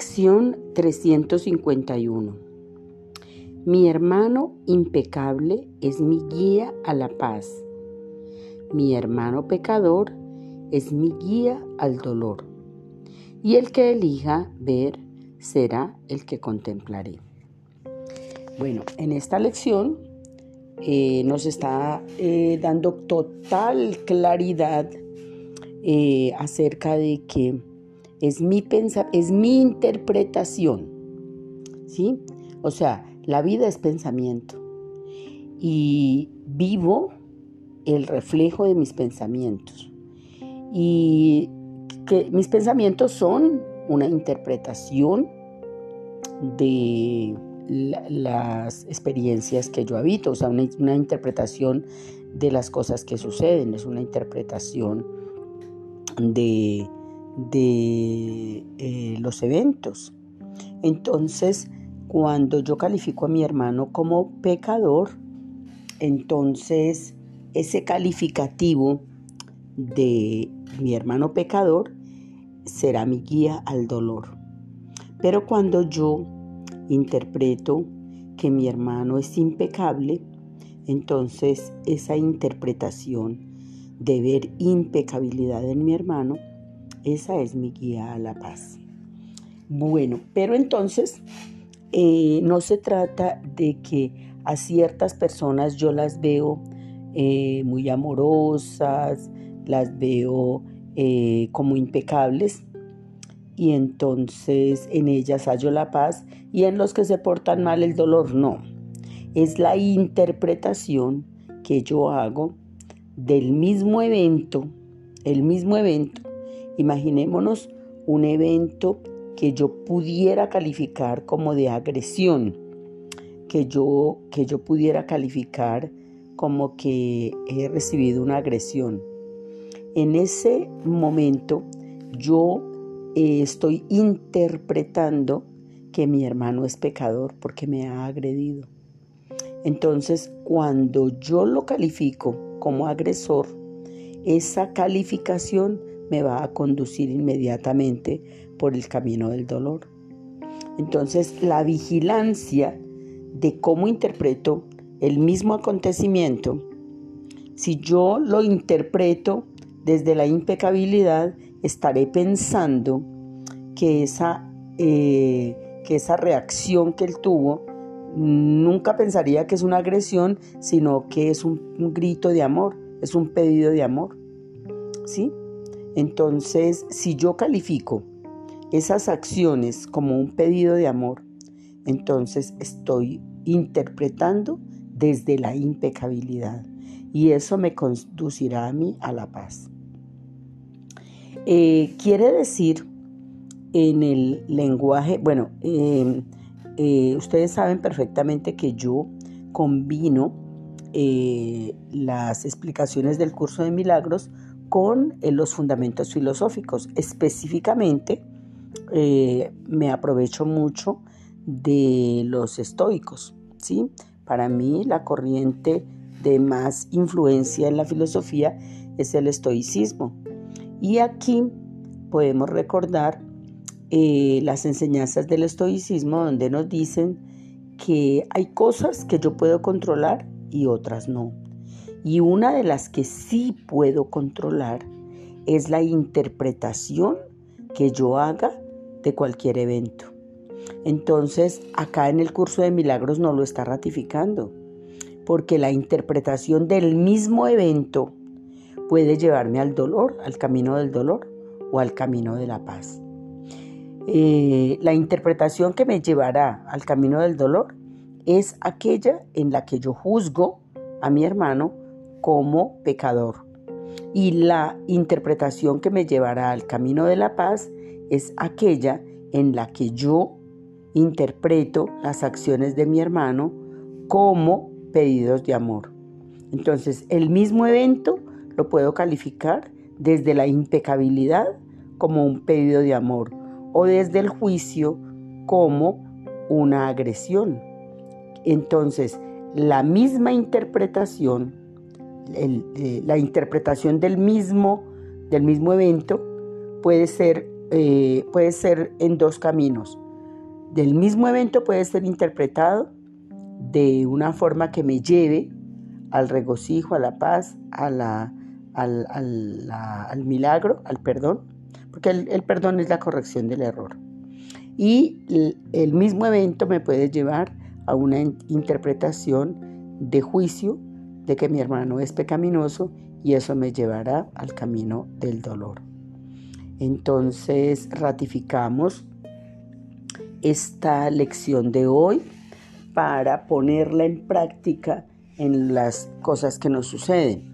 Lección 351. Mi hermano impecable es mi guía a la paz. Mi hermano pecador es mi guía al dolor. Y el que elija ver será el que contemplaré. Bueno, en esta lección eh, nos está eh, dando total claridad eh, acerca de que es mi, es mi interpretación, ¿sí? O sea, la vida es pensamiento y vivo el reflejo de mis pensamientos. Y que mis pensamientos son una interpretación de las experiencias que yo habito, o sea, una, interpretación de las cosas que suceden, es una interpretación de, de eh, los eventos. Entonces, cuando yo califico a mi hermano como pecador, entonces ese calificativo de mi hermano pecador será mi guía al dolor. Pero cuando yo interpreto que mi hermano es impecable, entonces esa interpretación de ver impecabilidad en mi hermano, esa es mi guía a la paz. Bueno, pero entonces eh, no se trata de que a ciertas personas yo las veo eh, muy amorosas, las veo eh, como impecables, y entonces en ellas hallo la paz y en los que se portan mal el dolor no. Es la interpretación que yo hago del mismo evento, el mismo evento. Imaginémonos un evento que yo pudiera calificar como de agresión, que yo, que yo pudiera calificar como que he recibido una agresión. En ese momento yo eh, estoy interpretando que mi hermano es pecador porque me ha agredido. Entonces, cuando yo lo califico como agresor, esa calificación me va a conducir inmediatamente por el camino del dolor. Entonces, la vigilancia de cómo interpreto el mismo acontecimiento, si yo lo interpreto desde la impecabilidad, estaré pensando que esa, eh, que esa reacción que él tuvo, nunca pensaría que es una agresión, sino que es un, un grito de amor, es un pedido de amor. ¿Sí? Entonces, si yo califico esas acciones como un pedido de amor, entonces estoy interpretando desde la impecabilidad y eso me conducirá a mí a la paz. Eh, quiere decir en el lenguaje, bueno, em, eh, ustedes saben perfectamente que yo combino eh, las explicaciones del curso de milagros con los fundamentos filosóficos. Específicamente, me aprovecho mucho de los estoicos. ¿sí? Para mí, la corriente de más influencia en la filosofía es el estoicismo. Y aquí podemos recordar eh, las enseñanzas del estoicismo donde nos dicen que hay cosas que yo puedo controlar y otras no. Y una de las que sí puedo controlar es la interpretación que yo haga de cualquier evento. Entonces, acá en el curso de milagros no lo está ratificando, porque la interpretación del mismo evento puede llevarme al dolor, al camino del dolor o al camino de la paz. Eh, la interpretación que me llevará al camino del dolor es aquella en la que yo juzgo a mi hermano como pecador. Y la interpretación que me llevará al camino de la paz es aquella en la que yo interpreto las acciones de mi hermano como pedidos de amor. Entonces, el mismo evento lo puedo calificar desde la impecabilidad como un pedido de amor o desde el juicio como una agresión. Entonces, la misma interpretación, eh, la interpretación del mismo, del mismo evento puede ser eh, puede ser en dos caminos. Del mismo evento puede ser interpretado de una forma que me lleve al regocijo, a la paz, a la, al, milagro, al perdón, porque el, perdón es la corrección del error. Y el mismo evento me puede llevar a una interpretación de juicio de que mi hermano es pecaminoso y eso me llevará al camino del dolor. Entonces ratificamos esta lección de hoy para ponerla en práctica en las cosas que nos suceden.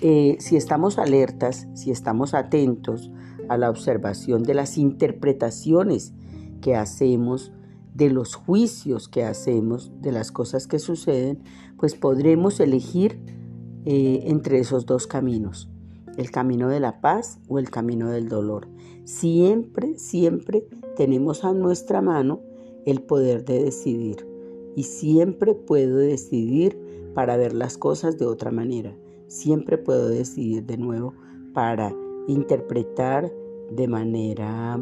Eh, si estamos alertas, si estamos atentos a la observación de las interpretaciones que hacemos, de los juicios que hacemos, de las cosas que suceden, pues podremos elegir eh, entre esos dos caminos, el camino de la paz o el camino del dolor. Siempre, siempre tenemos a nuestra mano el poder de decidir y siempre puedo decidir para ver las cosas de otra manera. Siempre puedo decidir de nuevo para interpretar de manera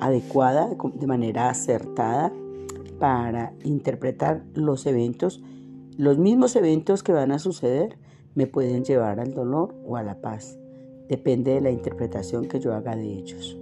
adecuada, de manera acertada, para interpretar los eventos. Los mismos eventos que van a suceder me pueden llevar al dolor o a la paz. Depende de la interpretación que yo haga de ellos.